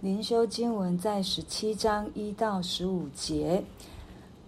灵修经文在十七章一到十五节。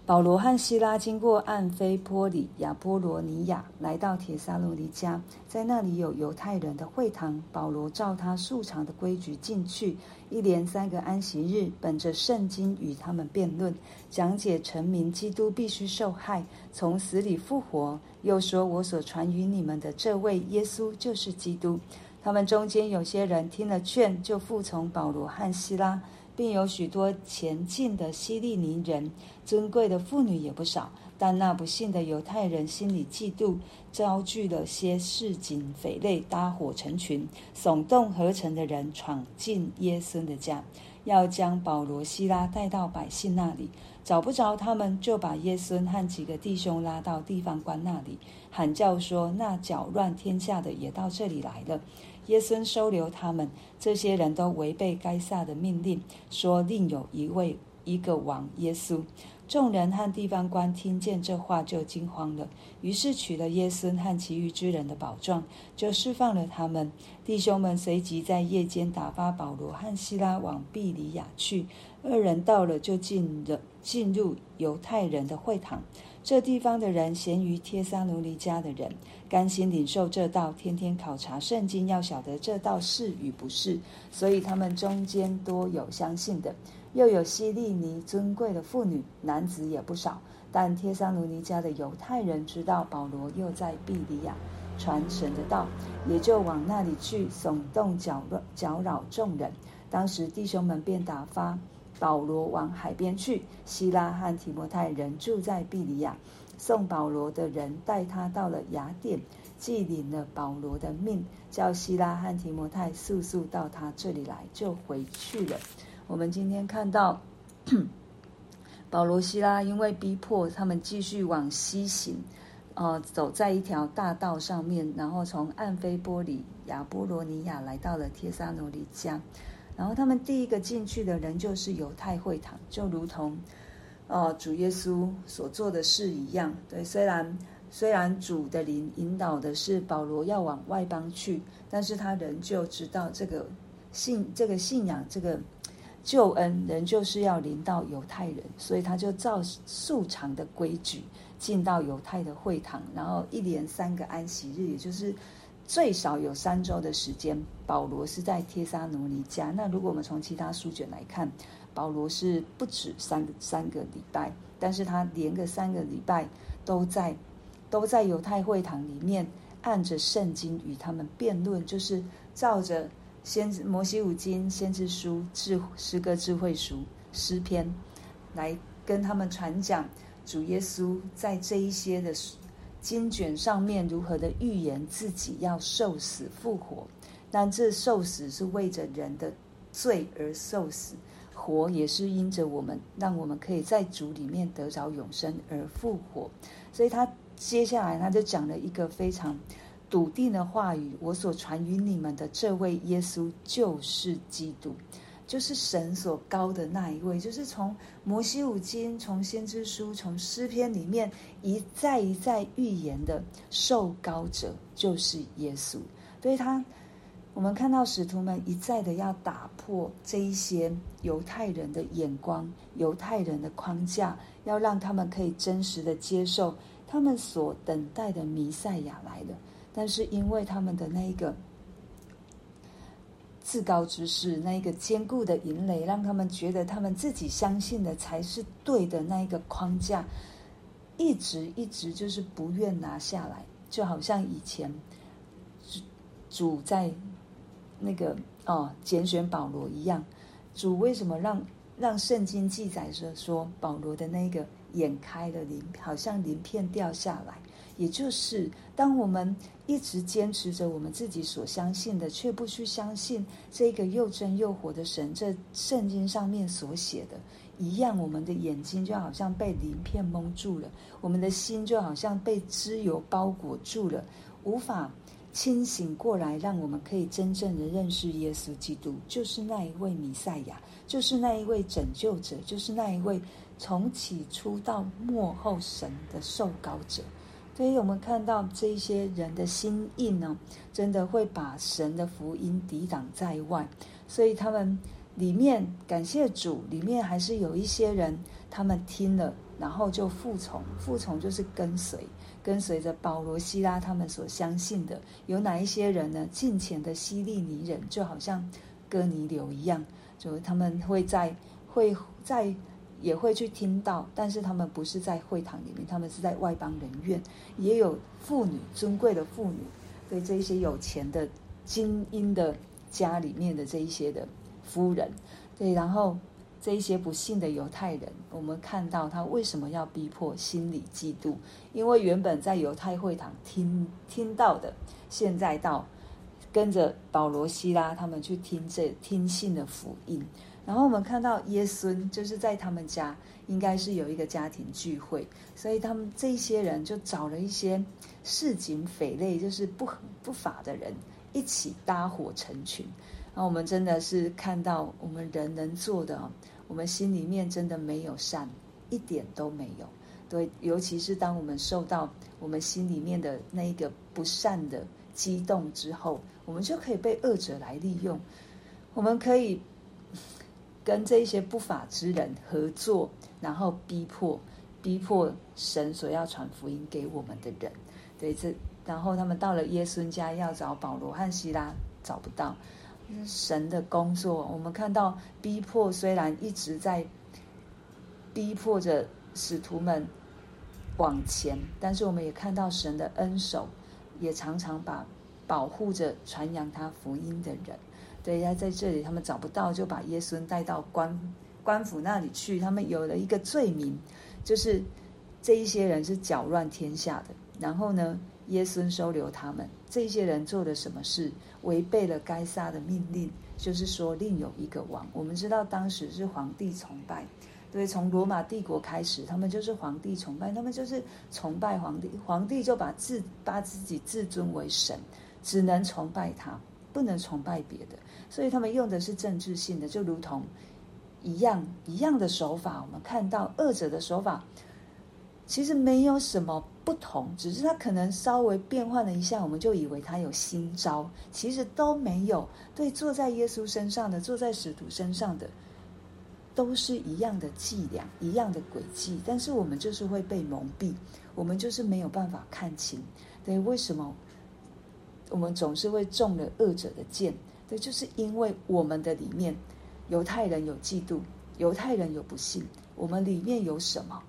保罗和希拉经过暗非波里、亚波罗尼亚，来到帖撒罗尼迦，在那里有犹太人的会堂。保罗照他素常的规矩进去，一连三个安息日，本着圣经与他们辩论，讲解臣民基督必须受害，从死里复活，又说我所传与你们的这位耶稣就是基督。他们中间有些人听了劝，就服从保罗和希拉。并有许多前进的希利尼人，尊贵的妇女也不少。但那不信的犹太人心里嫉妒，招聚了些市井匪类，搭伙成群，耸动合城的人，闯进耶孙的家，要将保罗、希拉带到百姓那里。找不着他们，就把耶孙和几个弟兄拉到地方官那里，喊叫说：“那搅乱天下的也到这里来了。”耶稣收留他们，这些人都违背该撒的命令，说另有一位一个王耶稣。众人和地方官听见这话，就惊慌了。于是取了耶稣和其余之人的宝状，就释放了他们。弟兄们随即在夜间打发保罗和西拉往庇里亚去。二人到了，就进了进入犹太人的会堂。这地方的人咸于帖撒罗尼迦的人，甘心领受这道，天天考察圣经，要晓得这道是与不是。所以他们中间多有相信的，又有希利尼尊贵的妇女，男子也不少。但帖撒罗尼迦的犹太人知道保罗又在庇哩亚传神的道，也就往那里去，耸动搅乱搅扰众人。当时弟兄们便打发。保罗往海边去，希拉和提摩太人住在庇里亚。送保罗的人带他到了雅典，既领了保罗的命，叫希拉和提摩太速速到他这里来，就回去了。我们今天看到 保罗、希拉因为逼迫他们继续往西行，呃，走在一条大道上面，然后从暗非波里、亚波罗尼亚来到了帖撒罗尼迦。然后他们第一个进去的人就是犹太会堂，就如同，呃，主耶稣所做的事一样。对，虽然虽然主的灵引导的是保罗要往外邦去，但是他仍旧知道这个信这个信仰这个救恩仍旧是要临到犹太人，所以他就照素常的规矩进到犹太的会堂，然后一连三个安息日，也就是。最少有三周的时间，保罗是在帖撒罗尼迦。那如果我们从其他书卷来看，保罗是不止三个三个礼拜，但是他连个三个礼拜都在都在犹太会堂里面，按着圣经与他们辩论，就是照着先摩西五经、先知书、智诗歌、智慧书、诗篇来跟他们传讲主耶稣在这一些的。经卷上面如何的预言自己要受死复活，但这受死是为着人的罪而受死，活也是因着我们，让我们可以在主里面得着永生而复活。所以他接下来他就讲了一个非常笃定的话语：我所传与你们的这位耶稣就是基督。就是神所高的那一位，就是从摩西五经、从先知书、从诗篇里面一再一再预言的受膏者，就是耶稣。所以他，我们看到使徒们一再的要打破这一些犹太人的眼光、犹太人的框架，要让他们可以真实的接受他们所等待的弥赛亚来了。但是因为他们的那一个。至高之事，那一个坚固的营垒，让他们觉得他们自己相信的才是对的那一个框架，一直一直就是不愿拿下来，就好像以前主主在那个哦拣选保罗一样，主为什么让让圣经记载着说保罗的那个眼开的鳞，好像鳞片掉下来。也就是，当我们一直坚持着我们自己所相信的，却不去相信这个又真又活的神，这圣经上面所写的一样，我们的眼睛就好像被鳞片蒙住了，我们的心就好像被脂油包裹住了，无法清醒过来，让我们可以真正的认识耶稣基督，就是那一位弥赛亚，就是那一位拯救者，就是那一位从起初到末后神的受膏者。所以我们看到这些人的心硬呢，真的会把神的福音抵挡在外，所以他们里面感谢主，里面还是有一些人，他们听了，然后就服从，服从就是跟随，跟随着保罗、西拉他们所相信的。有哪一些人呢？近前的希利尼人，就好像哥尼流一样，就他们会在会在也会去听到，但是他们不是在会堂里面，他们是在外邦人院，也有妇女，尊贵的妇女，对这一些有钱的精英的家里面的这一些的。夫人，对，然后这一些不幸的犹太人，我们看到他为什么要逼迫，心里嫉妒，因为原本在犹太会堂听听到的，现在到跟着保罗、西拉他们去听这听信的福音，然后我们看到耶孙就是在他们家，应该是有一个家庭聚会，所以他们这些人就找了一些市井匪类，就是不不法的人，一起搭伙成群。那我们真的是看到我们人能做的，我们心里面真的没有善，一点都没有。对，尤其是当我们受到我们心里面的那一个不善的激动之后，我们就可以被恶者来利用。我们可以跟这些不法之人合作，然后逼迫逼迫神所要传福音给我们的人。对，这然后他们到了耶孙家要找保罗和希拉，找不到。神的工作，我们看到逼迫虽然一直在逼迫着使徒们往前，但是我们也看到神的恩手也常常把保护着传扬他福音的人。对，他在这里他们找不到，就把耶稣带到官官府那里去。他们有了一个罪名，就是这一些人是搅乱天下的。然后呢，耶稣收留他们。这些人做了什么事？违背了该杀的命令，就是说另有一个王。我们知道当时是皇帝崇拜，对，从罗马帝国开始，他们就是皇帝崇拜，他们就是崇拜皇帝，皇帝就把自把自己自尊为神，只能崇拜他，不能崇拜别的。所以他们用的是政治性的，就如同一样一样的手法。我们看到二者的手法。其实没有什么不同，只是他可能稍微变换了一下，我们就以为他有新招，其实都没有。对，坐在耶稣身上的，坐在使徒身上的，都是一样的伎俩，一样的诡计。但是我们就是会被蒙蔽，我们就是没有办法看清。对，为什么我们总是会中了恶者的箭？对，就是因为我们的里面，犹太人有嫉妒，犹太人有不信，我们里面有什么？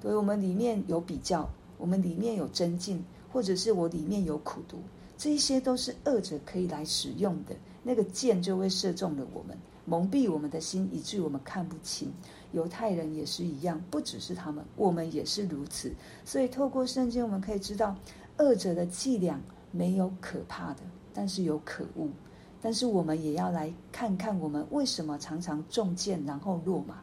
所以我们里面有比较，我们里面有增进，或者是我里面有苦毒，这一些都是恶者可以来使用的。那个箭就会射中了我们，蒙蔽我们的心，以致我们看不清。犹太人也是一样，不只是他们，我们也是如此。所以透过圣经，我们可以知道，恶者的伎俩没有可怕的，但是有可恶。但是我们也要来看看，我们为什么常常中箭，然后落马。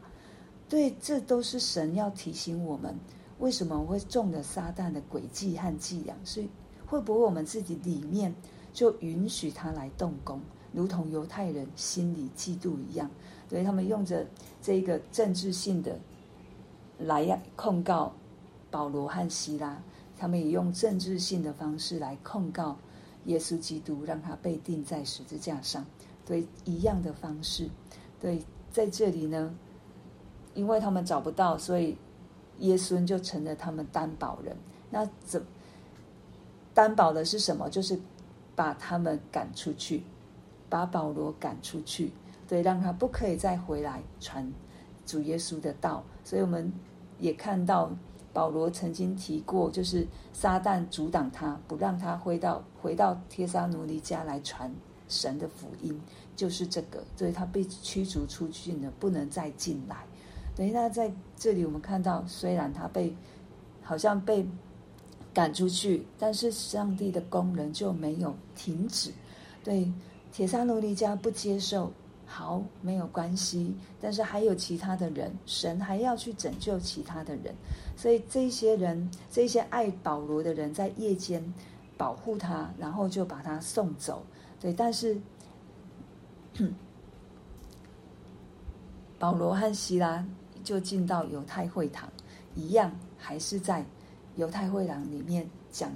对，这都是神要提醒我们，为什么会中了撒旦的诡计和伎俩？是会不会我们自己里面就允许他来动工，如同犹太人心里嫉妒一样？对，他们用着这个政治性的来控告保罗和希拉，他们也用政治性的方式来控告耶稣基督，让他被钉在十字架上。对，一样的方式。对，在这里呢。因为他们找不到，所以耶稣就成了他们担保人。那怎担保的是什么？就是把他们赶出去，把保罗赶出去，对，让他不可以再回来传主耶稣的道。所以我们也看到保罗曾经提过，就是撒旦阻挡他，不让他回到回到帖撒罗尼迦来传神的福音，就是这个，所以他被驱逐出去了，不能再进来。等于他在这里，我们看到，虽然他被好像被赶出去，但是上帝的工人就没有停止。对，帖撒罗尼迦不接受，好，没有关系。但是还有其他的人，神还要去拯救其他的人。所以这些人，这些爱保罗的人，在夜间保护他，然后就把他送走。对，但是，保罗和西拉。就进到犹太会堂，一样还是在犹太会堂里面讲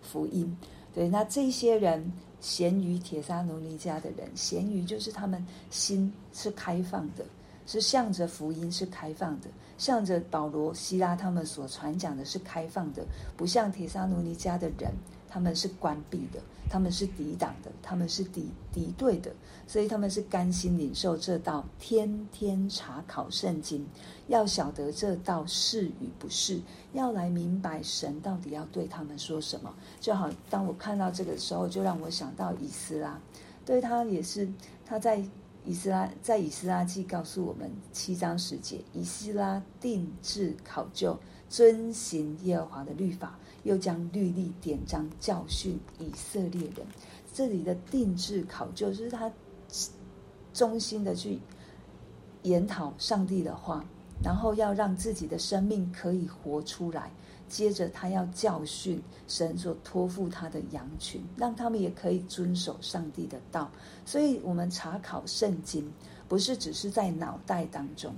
福音。对，那这些人咸鱼铁沙奴尼迦的人，咸鱼就是他们心是开放的，是向着福音是开放的，向着保罗、希拉他们所传讲的是开放的，不像铁沙奴尼迦的人。他们是关闭的，他们是抵挡的，他们是敌敌对的，所以他们是甘心领受这道，天天查考圣经，要晓得这道是与不是，要来明白神到底要对他们说什么。就好，当我看到这个时候，就让我想到以斯拉，对他也是，他在以斯拉在以斯拉记告诉我们七章十节，以斯拉定制考究，遵行耶和华的律法。又将律例典章教训以色列人。这里的定制考究，就是他衷心的去研讨上帝的话，然后要让自己的生命可以活出来。接着，他要教训神所托付他的羊群，让他们也可以遵守上帝的道。所以，我们查考圣经，不是只是在脑袋当中；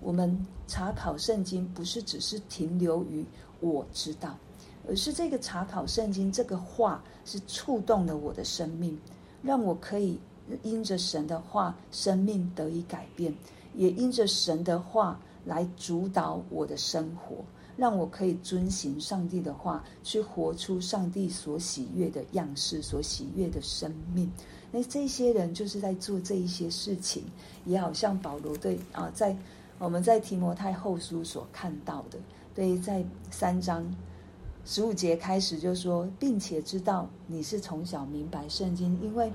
我们查考圣经，不是只是停留于我知道。而是这个查考圣经，这个话是触动了我的生命，让我可以因着神的话，生命得以改变，也因着神的话来主导我的生活，让我可以遵行上帝的话，去活出上帝所喜悦的样式，所喜悦的生命。那这些人就是在做这一些事情，也好像保罗对啊，在我们在提摩太后书所看到的，对，在三章。十五节开始就说，并且知道你是从小明白圣经，因为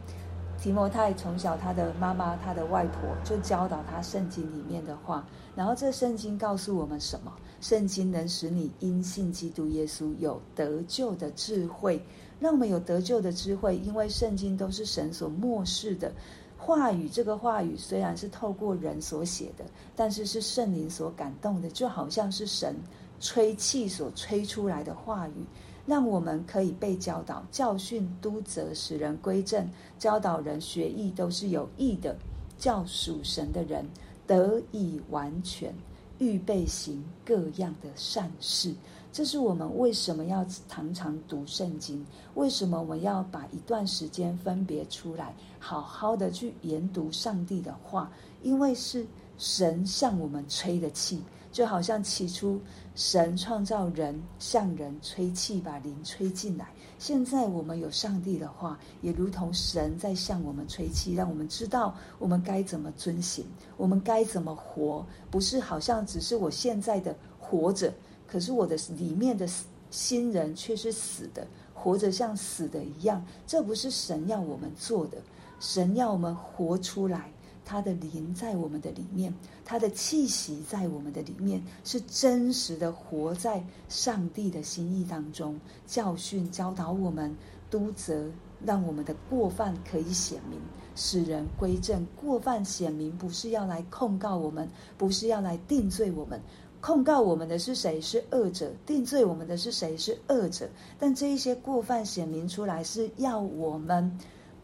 提摩太从小他的妈妈、他的外婆就教导他圣经里面的话。然后这圣经告诉我们什么？圣经能使你因信基督耶稣有得救的智慧，让我们有得救的智慧。因为圣经都是神所默示的话语，这个话语虽然是透过人所写的，但是是圣灵所感动的，就好像是神。吹气所吹出来的话语，让我们可以被教导、教训、督责，使人归正，教导人学义，都是有益的，叫属神的人得以完全，预备行各样的善事。这是我们为什么要常常读圣经？为什么我们要把一段时间分别出来，好好的去研读上帝的话？因为是神向我们吹的气。就好像起初神创造人，向人吹气，把灵吹进来。现在我们有上帝的话，也如同神在向我们吹气，让我们知道我们该怎么遵行，我们该怎么活。不是好像只是我现在的活着，可是我的里面的新人却是死的，活着像死的一样。这不是神要我们做的，神要我们活出来。他的灵在我们的里面，他的气息在我们的里面，是真实的活在上帝的心意当中，教训、教导我们，督责，让我们的过犯可以显明，使人归正。过犯显明，不是要来控告我们，不是要来定罪我们。控告我们的是谁？是恶者。定罪我们的是谁？是恶者。但这一些过犯显明出来，是要我们。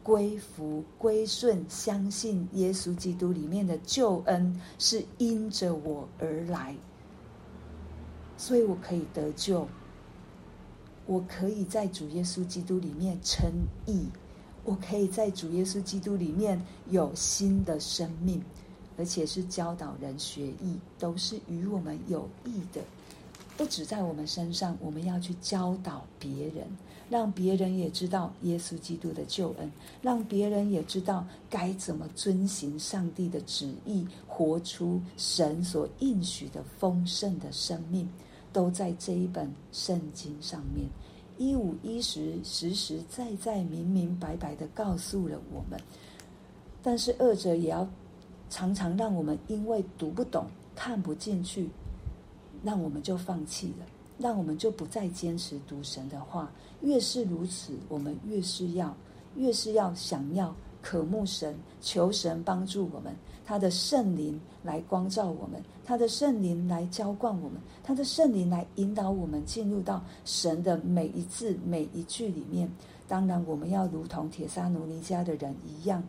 归服、归顺、相信耶稣基督里面的救恩是因着我而来，所以我可以得救。我可以在主耶稣基督里面称义，我可以在主耶稣基督里面有新的生命，而且是教导人学义，都是与我们有益的。不止在我们身上，我们要去教导别人。让别人也知道耶稣基督的救恩，让别人也知道该怎么遵行上帝的旨意，活出神所应许的丰盛的生命，都在这一本圣经上面，一五一十、实实在在、明明白白的告诉了我们。但是二者也要常常让我们因为读不懂、看不进去，那我们就放弃了。让我们就不再坚持读神的话，越是如此，我们越是要，越是要想要渴慕神，求神帮助我们，他的圣灵来光照我们，他的圣灵来浇灌我们，他的圣灵来引导我们进入到神的每一字每一句里面。当然，我们要如同帖撒罗尼迦的人一样，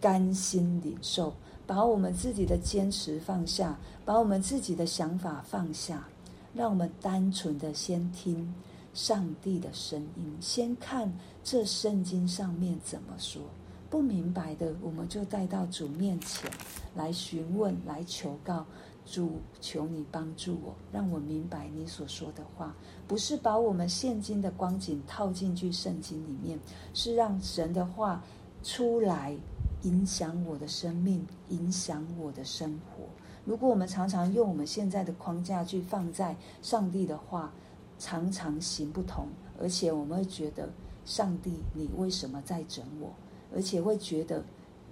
甘心领受，把我们自己的坚持放下，把我们自己的想法放下。让我们单纯的先听，上帝的声音，先看这圣经上面怎么说。不明白的，我们就带到主面前来询问、来求告主，求你帮助我，让我明白你所说的话。不是把我们现今的光景套进去圣经里面，是让神的话出来，影响我的生命，影响我的生活。如果我们常常用我们现在的框架去放在上帝的话，常常行不通，而且我们会觉得上帝，你为什么在整我？而且会觉得，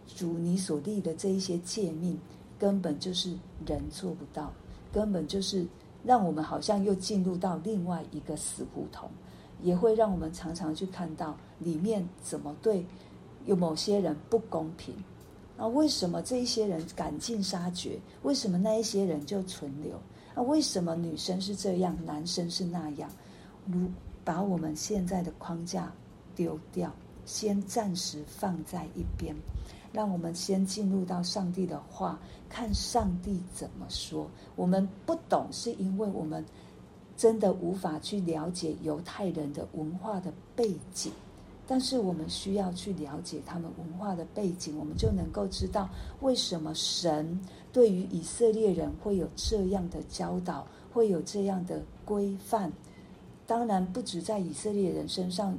主你所立的这一些诫命，根本就是人做不到，根本就是让我们好像又进入到另外一个死胡同，也会让我们常常去看到里面怎么对有某些人不公平，啊，为什么这一些人赶尽杀绝？为什么那一些人就存留？啊，为什么女生是这样，男生是那样？如把我们现在的框架丢掉。先暂时放在一边，让我们先进入到上帝的话，看上帝怎么说。我们不懂，是因为我们真的无法去了解犹太人的文化的背景，但是我们需要去了解他们文化的背景，我们就能够知道为什么神对于以色列人会有这样的教导，会有这样的规范。当然，不止在以色列人身上。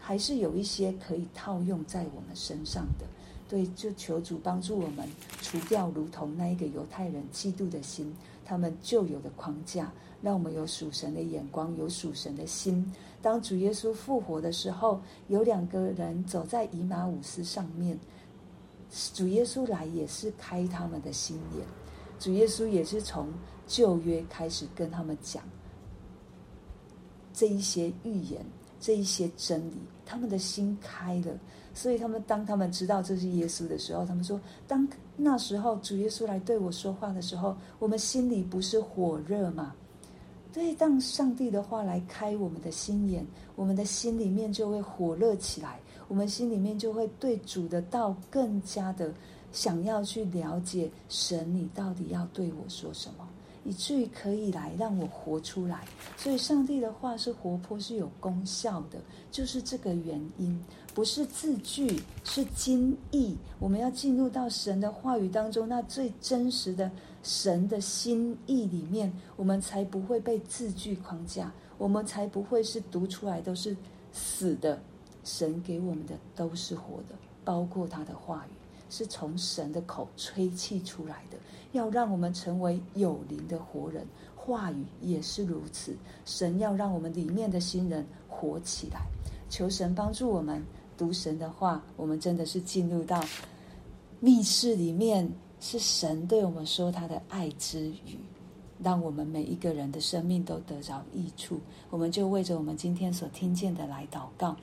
还是有一些可以套用在我们身上的，对，就求主帮助我们除掉如同那一个犹太人嫉妒的心，他们旧有的框架，让我们有属神的眼光，有属神的心。当主耶稣复活的时候，有两个人走在以马忤斯上面，主耶稣来也是开他们的心眼，主耶稣也是从旧约开始跟他们讲这一些预言。这一些真理，他们的心开了，所以他们当他们知道这是耶稣的时候，他们说：当那时候主耶稣来对我说话的时候，我们心里不是火热吗？对，当上帝的话来开我们的心眼，我们的心里面就会火热起来，我们心里面就会对主的道更加的想要去了解神，你到底要对我说什么。以至于可以来让我活出来，所以上帝的话是活泼，是有功效的，就是这个原因，不是字句，是经意。我们要进入到神的话语当中，那最真实的神的心意里面，我们才不会被字句框架，我们才不会是读出来都是死的。神给我们的都是活的，包括他的话语。是从神的口吹气出来的，要让我们成为有灵的活人。话语也是如此，神要让我们里面的新人活起来。求神帮助我们读神的话，我们真的是进入到密室里面，是神对我们说他的爱之语，让我们每一个人的生命都得着益处。我们就为着我们今天所听见的来祷告。